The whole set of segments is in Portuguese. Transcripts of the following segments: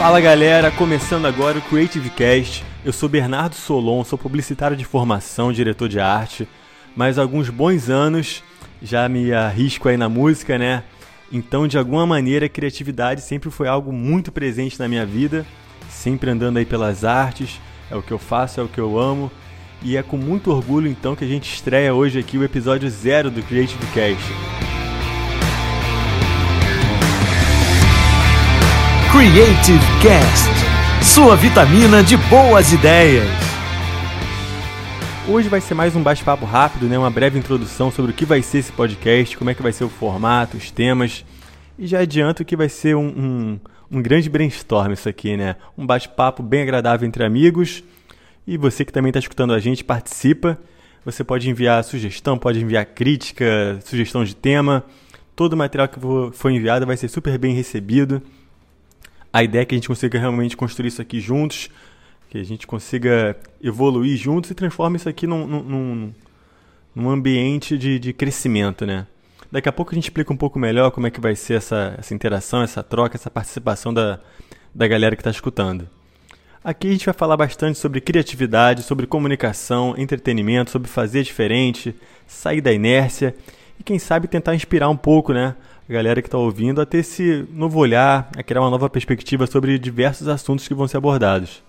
Fala galera, começando agora o Creative Cast. Eu sou Bernardo Solon, sou publicitário de formação, diretor de arte, mas há alguns bons anos já me arrisco aí na música, né? Então, de alguma maneira, a criatividade sempre foi algo muito presente na minha vida, sempre andando aí pelas artes, é o que eu faço, é o que eu amo. E é com muito orgulho então que a gente estreia hoje aqui o episódio zero do Creative Cast. Creative Cast, sua vitamina de boas ideias. Hoje vai ser mais um bate-papo rápido, né? Uma breve introdução sobre o que vai ser esse podcast, como é que vai ser o formato, os temas. E já adianto que vai ser um, um, um grande brainstorm isso aqui, né? Um bate-papo bem agradável entre amigos. E você que também está escutando a gente, participa. Você pode enviar sugestão, pode enviar crítica, sugestão de tema. Todo o material que for enviado vai ser super bem recebido. A ideia é que a gente consiga realmente construir isso aqui juntos, que a gente consiga evoluir juntos e transforma isso aqui num, num, num ambiente de, de crescimento, né? Daqui a pouco a gente explica um pouco melhor como é que vai ser essa, essa interação, essa troca, essa participação da, da galera que está escutando. Aqui a gente vai falar bastante sobre criatividade, sobre comunicação, entretenimento, sobre fazer diferente, sair da inércia e quem sabe tentar inspirar um pouco, né? A galera que está ouvindo a ter esse novo olhar, a criar uma nova perspectiva sobre diversos assuntos que vão ser abordados.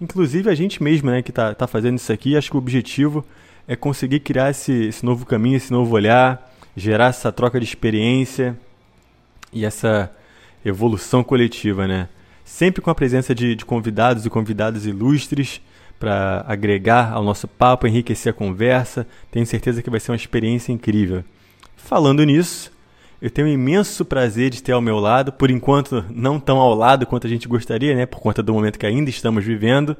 Inclusive a gente mesmo né, que está tá fazendo isso aqui, acho que o objetivo é conseguir criar esse, esse novo caminho, esse novo olhar, gerar essa troca de experiência e essa evolução coletiva, né? Sempre com a presença de, de convidados e convidadas ilustres para agregar ao nosso papo, enriquecer a conversa. Tenho certeza que vai ser uma experiência incrível. Falando nisso, eu tenho um imenso prazer de ter ao meu lado, por enquanto não tão ao lado quanto a gente gostaria, né, por conta do momento que ainda estamos vivendo,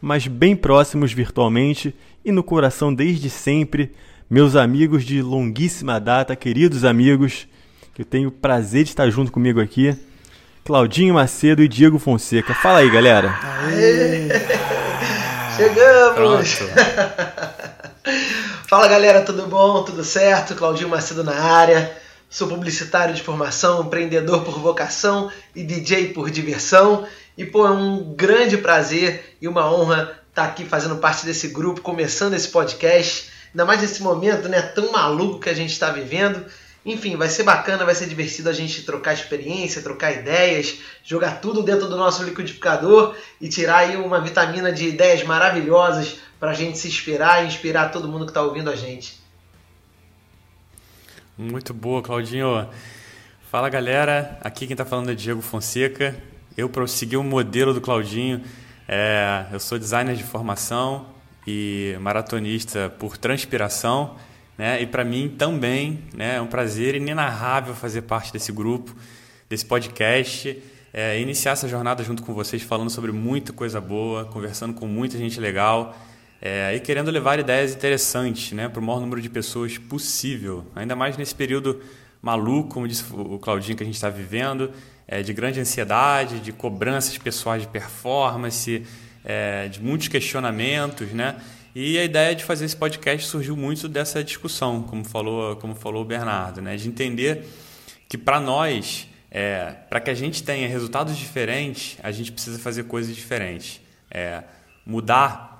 mas bem próximos virtualmente e no coração desde sempre, meus amigos de longuíssima data, queridos amigos, que eu tenho o prazer de estar junto comigo aqui, Claudinho Macedo e Diego Fonseca. Fala aí, galera. Aê! Chegamos! Fala galera, tudo bom? Tudo certo? Claudinho Macedo na área. Sou publicitário de formação, empreendedor por vocação e DJ por diversão. E pô, é um grande prazer e uma honra estar aqui fazendo parte desse grupo, começando esse podcast. Ainda mais nesse momento né, tão maluco que a gente está vivendo. Enfim, vai ser bacana, vai ser divertido a gente trocar experiência, trocar ideias, jogar tudo dentro do nosso liquidificador e tirar aí uma vitamina de ideias maravilhosas para a gente se inspirar e inspirar todo mundo que está ouvindo a gente. Muito boa, Claudinho. Fala galera, aqui quem está falando é Diego Fonseca. Eu prossegui o modelo do Claudinho. É, eu sou designer de formação e maratonista por transpiração. Né? E para mim também né, é um prazer inenarrável fazer parte desse grupo, desse podcast. É, iniciar essa jornada junto com vocês, falando sobre muita coisa boa, conversando com muita gente legal é, e querendo levar ideias interessantes né, para o maior número de pessoas possível, ainda mais nesse período maluco, como disse o Claudinho, que a gente está vivendo, é, de grande ansiedade, de cobranças pessoais de performance, é, de muitos questionamentos, né? E a ideia de fazer esse podcast surgiu muito dessa discussão, como falou, como falou o Bernardo, né? De entender que para nós, é, para que a gente tenha resultados diferentes, a gente precisa fazer coisas diferentes. É, mudar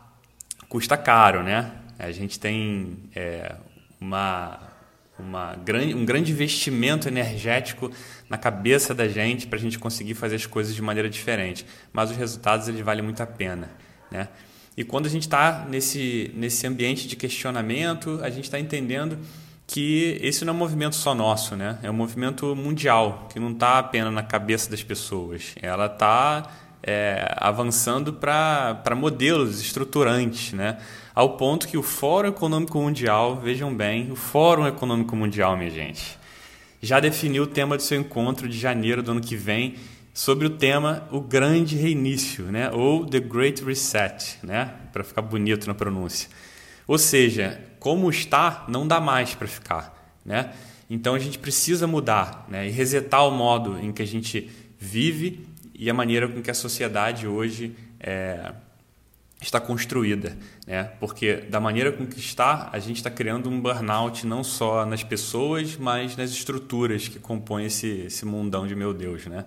custa caro, né? A gente tem é, uma, uma grande, um grande investimento energético na cabeça da gente para a gente conseguir fazer as coisas de maneira diferente. Mas os resultados eles valem muito a pena, né? E quando a gente está nesse, nesse ambiente de questionamento, a gente está entendendo que esse não é um movimento só nosso, né? É um movimento mundial, que não está apenas na cabeça das pessoas. Ela está é, avançando para modelos estruturantes, né? ao ponto que o Fórum Econômico Mundial, vejam bem, o Fórum Econômico Mundial, minha gente, já definiu o tema do seu encontro de janeiro do ano que vem sobre o tema o grande reinício, né? ou The Great Reset, né? para ficar bonito na pronúncia. Ou seja, como está, não dá mais para ficar. Né? Então a gente precisa mudar né? e resetar o modo em que a gente vive e a maneira com que a sociedade hoje é, está construída. Né? Porque da maneira com que está, a gente está criando um burnout não só nas pessoas, mas nas estruturas que compõem esse, esse mundão de meu Deus. Né?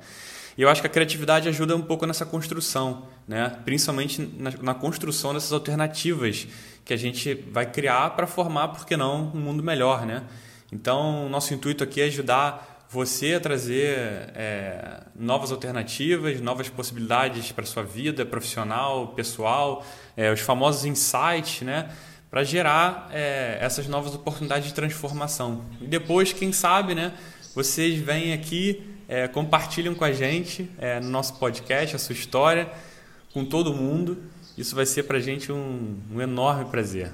E eu acho que a criatividade ajuda um pouco nessa construção, né? principalmente na, na construção dessas alternativas que a gente vai criar para formar, por que não, um mundo melhor. Né? Então, nosso intuito aqui é ajudar você a trazer é, novas alternativas, novas possibilidades para sua vida profissional, pessoal, é, os famosos insights, né? para gerar é, essas novas oportunidades de transformação. E depois, quem sabe, né, vocês vêm aqui, é, compartilham com a gente é, no nosso podcast a sua história com todo mundo. Isso vai ser para a gente um, um enorme prazer.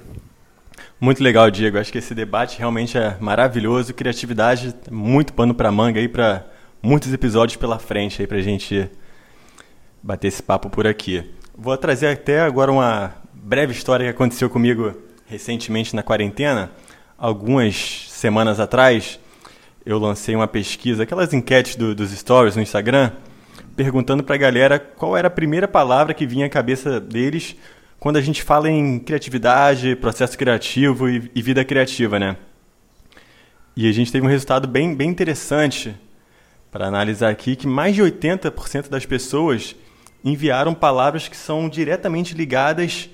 Muito legal, Diego. Acho que esse debate realmente é maravilhoso. Criatividade, muito pano para manga aí para muitos episódios pela frente aí para a gente bater esse papo por aqui. Vou trazer até agora uma breve história que aconteceu comigo recentemente na quarentena, algumas semanas atrás, eu lancei uma pesquisa, aquelas enquetes do, dos stories no Instagram, perguntando para a galera qual era a primeira palavra que vinha à cabeça deles quando a gente fala em criatividade, processo criativo e, e vida criativa, né? E a gente teve um resultado bem, bem interessante para analisar aqui, que mais de 80% das pessoas enviaram palavras que são diretamente ligadas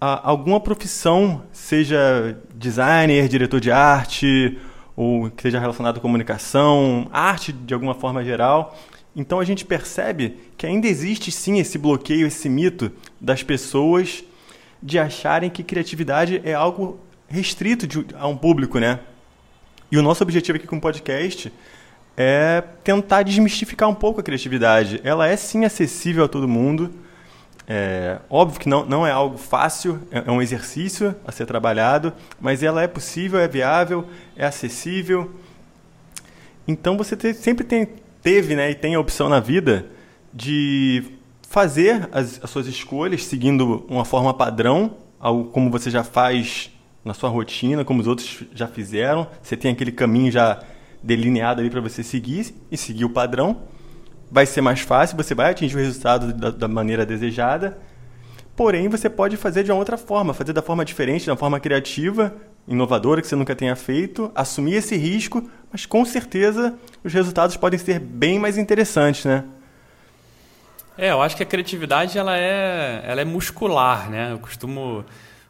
a alguma profissão, seja designer, diretor de arte, ou que seja relacionado à comunicação, arte de alguma forma geral. Então a gente percebe que ainda existe sim esse bloqueio, esse mito das pessoas de acharem que criatividade é algo restrito de, a um público, né? E o nosso objetivo aqui com o podcast é tentar desmistificar um pouco a criatividade. Ela é sim acessível a todo mundo é, óbvio que não, não é algo fácil, é, é um exercício a ser trabalhado, mas ela é possível, é viável, é acessível. Então você sempre tem, teve né, e tem a opção na vida de fazer as, as suas escolhas seguindo uma forma padrão, algo como você já faz na sua rotina, como os outros já fizeram. Você tem aquele caminho já delineado ali para você seguir e seguir o padrão vai ser mais fácil, você vai atingir o resultado da, da, maneira desejada. Porém, você pode fazer de uma outra forma, fazer da forma diferente, da forma criativa, inovadora, que você nunca tenha feito, assumir esse risco, mas com certeza os resultados podem ser bem mais interessantes, né? É, eu acho que a criatividade ela é, ela é muscular, né? Eu costumo,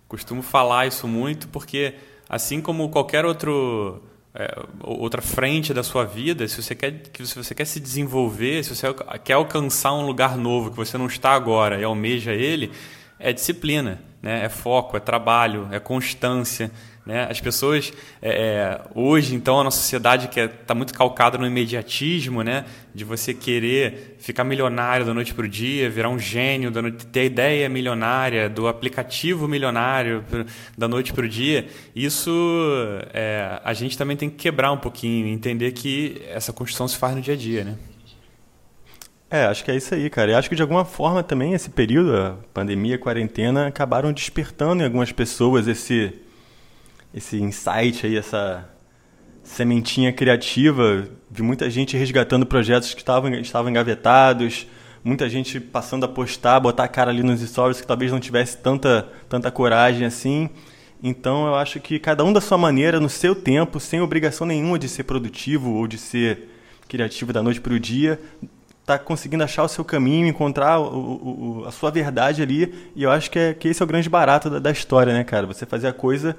costumo falar isso muito porque assim como qualquer outro é, outra frente da sua vida, se você quer que se você quer se desenvolver, se você quer alcançar um lugar novo que você não está agora e almeja ele, é disciplina, né? é foco, é trabalho, é constância. Né? As pessoas, é, é hoje, então, a nossa sociedade que está é, muito calcada no imediatismo, né? de você querer ficar milionário da noite para o dia, virar um gênio, da noite, ter a ideia milionária, do aplicativo milionário da noite para o dia, isso é, a gente também tem que quebrar um pouquinho, entender que essa construção se faz no dia a dia. Né? É, acho que é isso aí, cara. E acho que de alguma forma também esse período, a pandemia, a quarentena, acabaram despertando em algumas pessoas esse esse insight aí, essa sementinha criativa de muita gente resgatando projetos que estavam, estavam engavetados, muita gente passando a postar, botar a cara ali nos stories que talvez não tivesse tanta, tanta coragem assim. Então eu acho que cada um da sua maneira, no seu tempo, sem obrigação nenhuma de ser produtivo ou de ser criativo da noite para o dia, está conseguindo achar o seu caminho, encontrar o, o, a sua verdade ali. E eu acho que, é, que esse é o grande barato da, da história, né, cara? Você fazer a coisa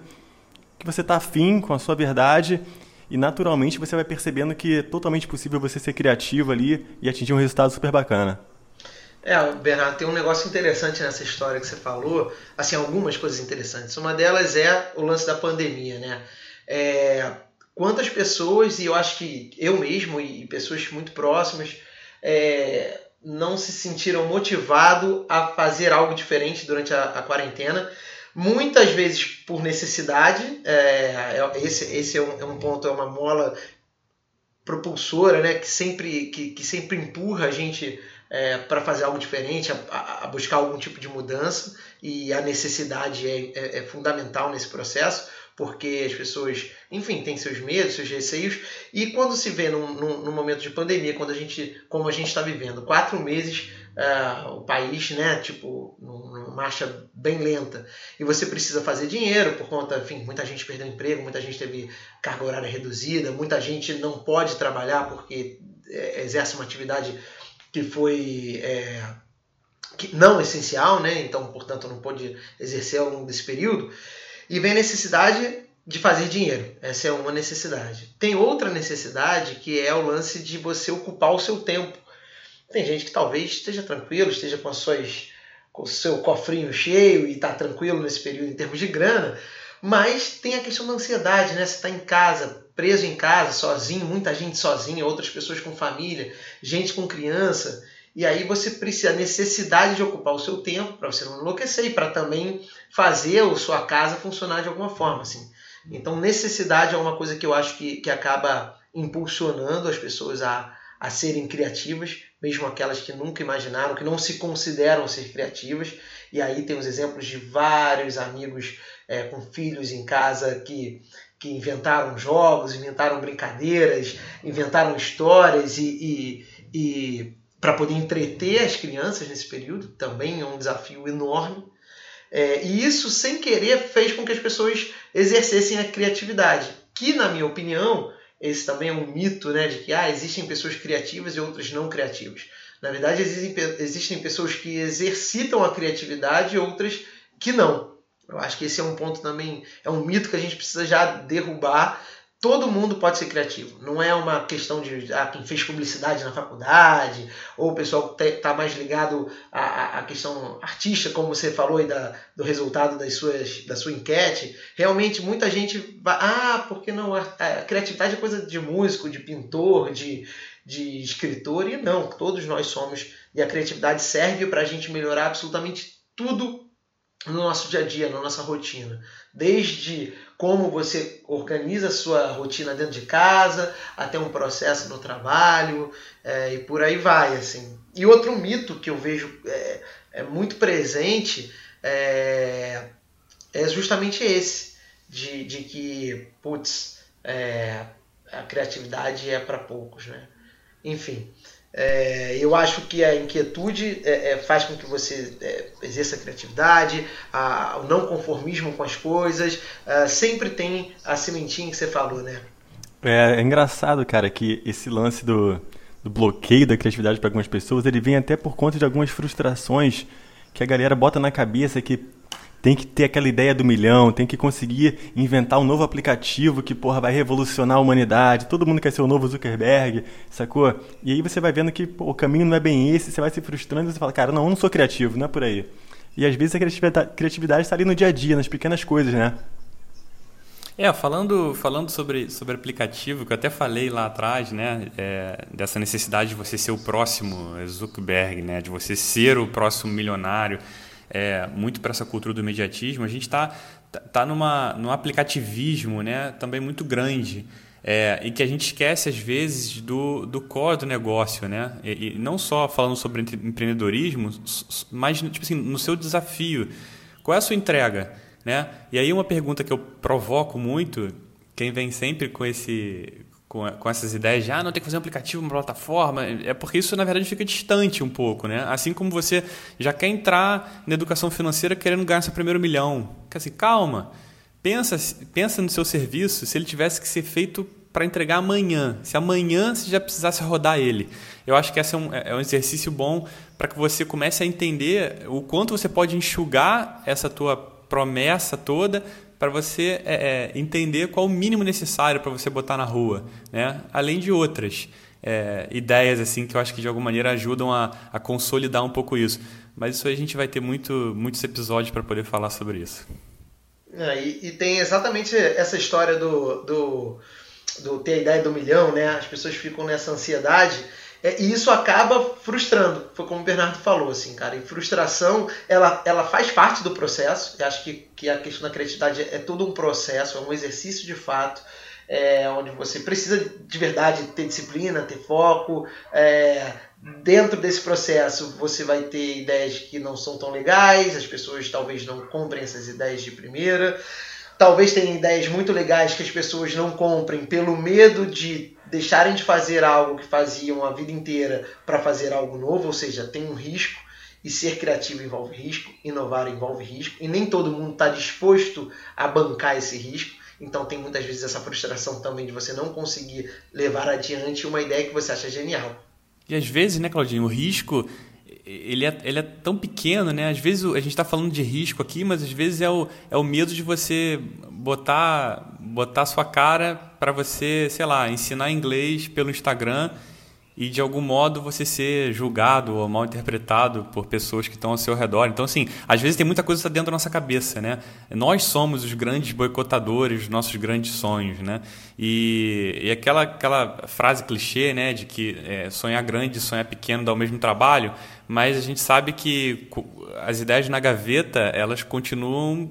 que você está afim com a sua verdade e naturalmente você vai percebendo que é totalmente possível você ser criativo ali e atingir um resultado super bacana. É, Bernardo, tem um negócio interessante nessa história que você falou, assim, algumas coisas interessantes. Uma delas é o lance da pandemia, né? É, quantas pessoas, e eu acho que eu mesmo e pessoas muito próximas, é, não se sentiram motivados a fazer algo diferente durante a, a quarentena muitas vezes por necessidade. É, é, esse esse é, um, é um ponto, é uma mola propulsora, né, que sempre que, que sempre empurra a gente é, para fazer algo diferente, a, a, buscar algum tipo de mudança e a necessidade é, é, é, fundamental nesse processo, porque as pessoas, enfim, têm seus medos, seus receios e quando se vê num, num, num momento de pandemia, quando a gente, como a gente está vivendo, quatro meses uh, o país, né, tipo, numa marcha bem lenta, e você precisa fazer dinheiro por conta, enfim, muita gente perdeu emprego, muita gente teve carga horária reduzida, muita gente não pode trabalhar porque é, exerce uma atividade que foi é, que não essencial, né? Então, portanto, não pôde exercer ao longo desse período. E vem a necessidade de fazer dinheiro. Essa é uma necessidade. Tem outra necessidade que é o lance de você ocupar o seu tempo. Tem gente que talvez esteja tranquilo, esteja com as suas com o seu cofrinho cheio e está tranquilo nesse período em termos de grana, mas tem a questão da ansiedade, né? Você está em casa, preso em casa, sozinho, muita gente sozinha, outras pessoas com família, gente com criança. E aí você precisa, a necessidade de ocupar o seu tempo para você não enlouquecer e para também fazer a sua casa funcionar de alguma forma. Assim. Então, necessidade é uma coisa que eu acho que, que acaba impulsionando as pessoas a, a serem criativas, mesmo aquelas que nunca imaginaram, que não se consideram ser criativas. E aí tem os exemplos de vários amigos é, com filhos em casa que, que inventaram jogos, inventaram brincadeiras, inventaram histórias e, e, e para poder entreter as crianças nesse período, também é um desafio enorme. É, e isso, sem querer, fez com que as pessoas exercessem a criatividade, que, na minha opinião, esse também é um mito, né, de que ah, existem pessoas criativas e outras não criativas. Na verdade, existem, existem pessoas que exercitam a criatividade e outras que não. Eu acho que esse é um ponto também, é um mito que a gente precisa já derrubar. Todo mundo pode ser criativo. Não é uma questão de ah, quem fez publicidade na faculdade, ou o pessoal que está mais ligado à, à questão artística, como você falou aí da, do resultado das suas, da sua enquete. Realmente, muita gente. Ah, porque não? A, a criatividade é coisa de músico, de pintor, de, de escritor, e não. Todos nós somos. E a criatividade serve para a gente melhorar absolutamente tudo no nosso dia a dia, na nossa rotina. Desde como você organiza a sua rotina dentro de casa, até um processo no trabalho, é, e por aí vai. assim. E outro mito que eu vejo é, é muito presente é, é, justamente esse, de, de que, putz, é, a criatividade é para poucos. Né? Enfim, é, eu acho que a inquietude é, é, faz com que você é, exerça a criatividade, a, o não conformismo com as coisas, é, sempre tem a sementinha que você falou, né? É, é engraçado, cara, que esse lance do, do bloqueio da criatividade para algumas pessoas, ele vem até por conta de algumas frustrações que a galera bota na cabeça que tem que ter aquela ideia do milhão, tem que conseguir inventar um novo aplicativo que, porra, vai revolucionar a humanidade. Todo mundo quer ser o novo Zuckerberg, sacou? E aí você vai vendo que pô, o caminho não é bem esse, você vai se frustrando e você fala, cara, não, eu não sou criativo, não é por aí. E às vezes a criatividade está ali no dia a dia, nas pequenas coisas, né? É, falando, falando sobre, sobre aplicativo, que eu até falei lá atrás, né, é, dessa necessidade de você ser o próximo Zuckerberg, né, de você ser o próximo milionário é, muito para essa cultura do imediatismo, a gente está tá numa, num aplicativismo né, também muito grande. É, e que a gente esquece às vezes do, do core do negócio, né? E, e, não só falando sobre empreendedorismo, mas tipo assim, no seu desafio. Qual é a sua entrega? Né? E aí uma pergunta que eu provoco muito, quem vem sempre com esse com, com essas ideias de ah, não tem que fazer um aplicativo, uma plataforma, é porque isso na verdade fica distante um pouco, né? Assim como você já quer entrar na educação financeira querendo ganhar seu primeiro milhão. Quer assim, calma, pensa, pensa no seu serviço se ele tivesse que ser feito para entregar amanhã, se amanhã você já precisasse rodar ele. Eu acho que esse é um, é um exercício bom para que você comece a entender o quanto você pode enxugar essa tua promessa toda para você é, é, entender qual o mínimo necessário para você botar na rua, né? além de outras é, ideias assim que eu acho que de alguma maneira ajudam a, a consolidar um pouco isso. Mas isso aí a gente vai ter muito, muitos episódios para poder falar sobre isso. É, e, e, tem exatamente essa história do, do, do ter a ideia do milhão, né? As pessoas ficam nessa ansiedade é, e isso acaba frustrando, foi como o Bernardo falou, assim, cara. E frustração, ela, ela faz parte do processo. Eu acho que, que a questão da criatividade é, todo um processo, é um exercício de fato, é, onde você precisa de verdade ter disciplina, ter foco. É, dentro desse processo, você vai ter ideias que não são tão legais, as pessoas talvez não comprem essas ideias de primeira. Talvez tenha ideias muito legais que as pessoas não comprem pelo medo de deixarem de fazer algo que faziam a vida inteira para fazer algo novo, ou seja, tem um risco. E ser criativo envolve risco, inovar envolve risco, e nem todo mundo está disposto a bancar esse risco. Então tem muitas vezes essa frustração também de você não conseguir levar adiante uma ideia que você acha genial. E às vezes, né, Claudinho, o risco ele é, ele é tão pequeno, né? Às vezes a gente está falando de risco aqui, mas às vezes é o, é o medo de você botar botar sua cara para você, sei lá, ensinar inglês pelo Instagram e de algum modo você ser julgado ou mal interpretado por pessoas que estão ao seu redor. Então, assim, às vezes tem muita coisa está dentro da nossa cabeça, né? Nós somos os grandes boicotadores dos nossos grandes sonhos, né? E, e aquela, aquela frase clichê, né, de que é, sonhar grande e sonhar pequeno dá o mesmo trabalho, mas a gente sabe que as ideias na gaveta, elas continuam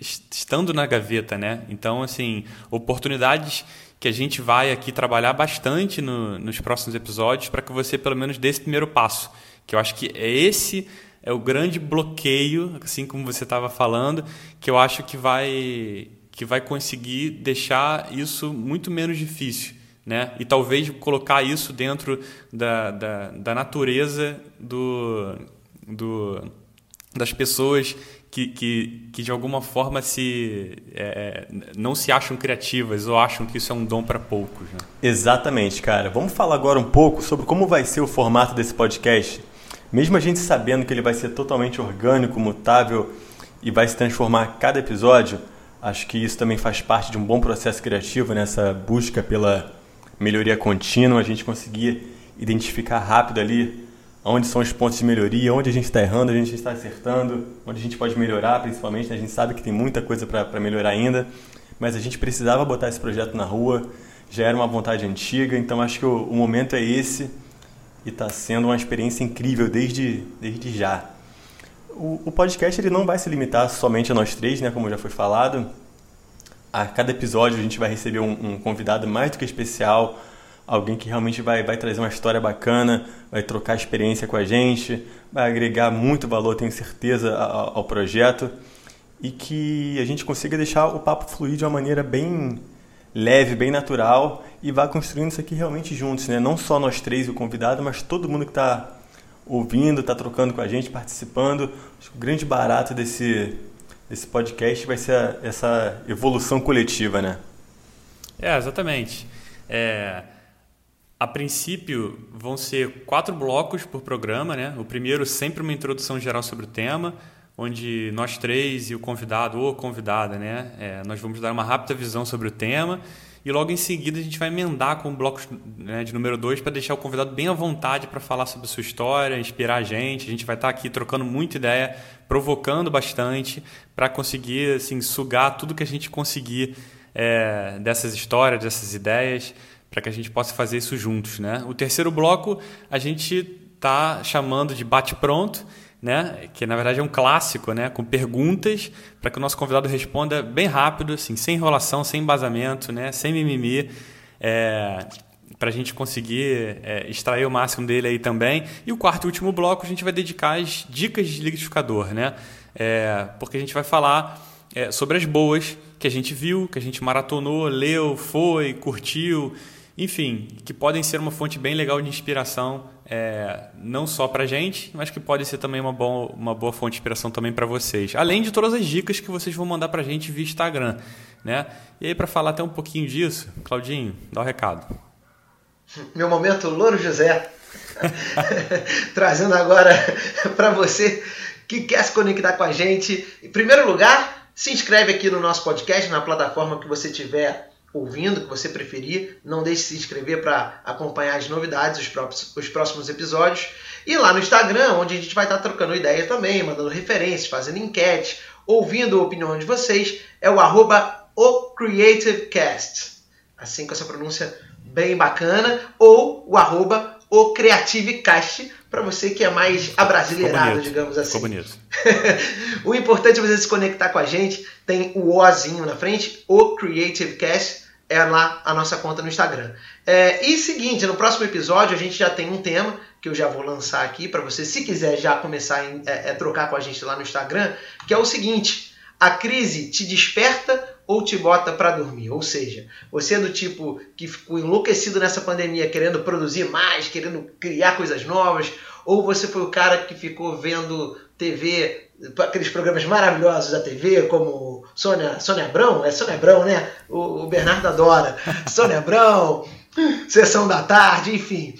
estando na gaveta, né? Então, assim, oportunidades que a gente vai aqui trabalhar bastante no, nos próximos episódios para que você pelo menos dê esse primeiro passo. Que eu acho que é esse é o grande bloqueio, assim como você estava falando, que eu acho que vai que vai conseguir deixar isso muito menos difícil. Né? E talvez colocar isso dentro da, da, da natureza do, do, das pessoas que, que, que de alguma forma se é, não se acham criativas ou acham que isso é um dom para poucos. Né? Exatamente, cara. Vamos falar agora um pouco sobre como vai ser o formato desse podcast. Mesmo a gente sabendo que ele vai ser totalmente orgânico, mutável e vai se transformar a cada episódio, acho que isso também faz parte de um bom processo criativo nessa busca pela melhoria contínua, a gente conseguir identificar rápido ali onde são os pontos de melhoria, onde a gente está errando, a gente está acertando, onde a gente pode melhorar, principalmente. Né? A gente sabe que tem muita coisa para melhorar ainda, mas a gente precisava botar esse projeto na rua, já era uma vontade antiga, então acho que o, o momento é esse e está sendo uma experiência incrível desde, desde já. O, o, podcast ele não vai se limitar somente a nós três, né, como já foi falado. A cada episódio a gente vai receber um, um convidado mais do que especial, alguém que realmente vai, vai trazer uma história bacana, vai trocar experiência com a gente, vai agregar muito valor, tenho certeza, ao, ao projeto e que a gente consiga deixar o papo fluir de uma maneira bem leve, bem natural e vá construindo isso aqui realmente juntos, né? Não só nós três e o convidado, mas todo mundo que está ouvindo, está trocando com a gente, participando. Acho que o grande barato desse, desse podcast vai ser essa evolução coletiva, né? É, exatamente. É, a princípio, vão ser quatro blocos por programa. Né? O primeiro, sempre uma introdução geral sobre o tema, onde nós três e o convidado ou convidada, né? É, nós vamos dar uma rápida visão sobre o tema. E logo em seguida a gente vai emendar com o bloco né, de número dois para deixar o convidado bem à vontade para falar sobre a sua história, inspirar a gente. A gente vai estar aqui trocando muita ideia, provocando bastante para conseguir assim, sugar tudo que a gente conseguir é, dessas histórias, dessas ideias para que a gente possa fazer isso juntos. Né? O terceiro bloco a gente está chamando de bate-pronto, né? que na verdade é um clássico, né? com perguntas para que o nosso convidado responda bem rápido, assim, sem enrolação, sem embasamento, né? sem mimimi. É, para a gente conseguir é, extrair o máximo dele aí também. E o quarto e último bloco a gente vai dedicar às dicas de liquidificador, né? É, porque a gente vai falar é, sobre as boas que a gente viu, que a gente maratonou, leu, foi, curtiu enfim, que podem ser uma fonte bem legal de inspiração, é, não só para a gente, mas que pode ser também uma, bom, uma boa fonte de inspiração também para vocês. Além de todas as dicas que vocês vão mandar para a gente via Instagram. Né? E aí, para falar até um pouquinho disso, Claudinho, dá o um recado. Meu momento Louro José, trazendo agora para você que quer se conectar com a gente. Em primeiro lugar, se inscreve aqui no nosso podcast, na plataforma que você tiver ouvindo, que você preferir. Não deixe de se inscrever para acompanhar as novidades, os, próximos, os próximos episódios. E lá no Instagram, onde a gente vai estar tá trocando ideias também, mandando referências, fazendo enquete, ouvindo a opinião de vocês, é o arroba OCreativeCast. Assim com essa pronúncia bem bacana. Ou o arroba OCreativecast, para você que é mais abrasileirado, digamos assim. Ficou bonito. o importante é você se conectar com a gente. Tem o Ozinho na frente, o Creative Cast é lá a nossa conta no Instagram. É, e seguinte, no próximo episódio a gente já tem um tema que eu já vou lançar aqui para você, se quiser já começar a é, é, trocar com a gente lá no Instagram, que é o seguinte: a crise te desperta ou te bota para dormir? Ou seja, você é do tipo que ficou enlouquecido nessa pandemia, querendo produzir mais, querendo criar coisas novas, ou você foi o cara que ficou vendo TV, aqueles programas maravilhosos da TV, como Sônia, Sônia Abrão, é Sônia Abrão, né? O, o Bernardo adora. Sônia Abrão, Sessão da Tarde, enfim.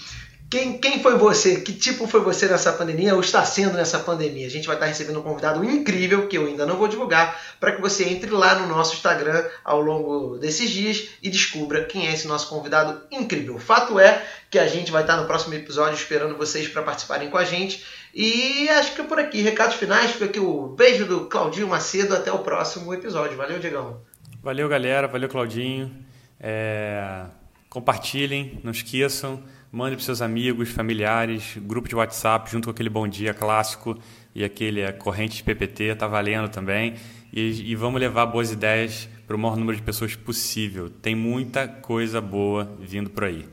Quem, quem foi você? Que tipo foi você nessa pandemia ou está sendo nessa pandemia? A gente vai estar recebendo um convidado incrível que eu ainda não vou divulgar para que você entre lá no nosso Instagram ao longo desses dias e descubra quem é esse nosso convidado incrível. Fato é que a gente vai estar no próximo episódio esperando vocês para participarem com a gente. E acho que é por aqui. Recados finais, fica aqui o beijo do Claudinho Macedo. Até o próximo episódio. Valeu, Diegão. Valeu, galera. Valeu, Claudinho. É... Compartilhem, não esqueçam. Mande para seus amigos, familiares, grupo de WhatsApp, junto com aquele bom dia clássico e aquele é, corrente de PPT, tá valendo também. E, e vamos levar boas ideias para o maior número de pessoas possível. Tem muita coisa boa vindo por aí.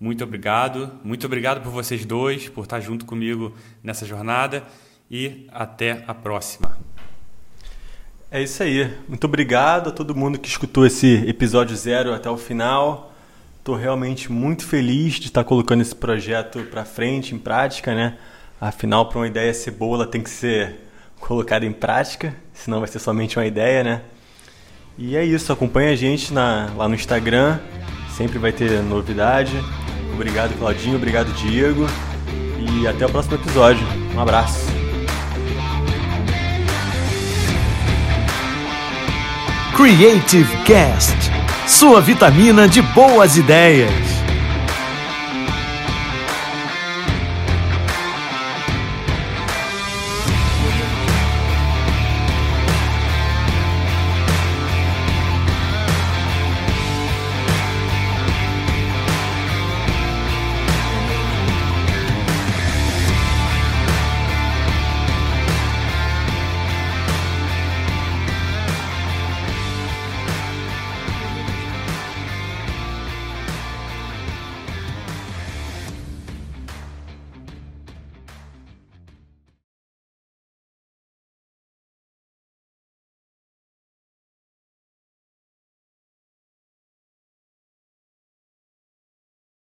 Muito obrigado, muito obrigado por vocês dois, por estar junto comigo nessa jornada e até a próxima. É isso aí. Muito obrigado a todo mundo que escutou esse episódio zero até o final. Estou realmente muito feliz de estar colocando esse projeto para frente, em prática, né? Afinal, para uma ideia ser boa, ela tem que ser colocada em prática, senão vai ser somente uma ideia, né? E é isso, acompanha a gente na, lá no Instagram, sempre vai ter novidade. Obrigado, Claudinho, obrigado, Diego, e até o próximo episódio. Um abraço. Creative Cast sua vitamina de boas ideias.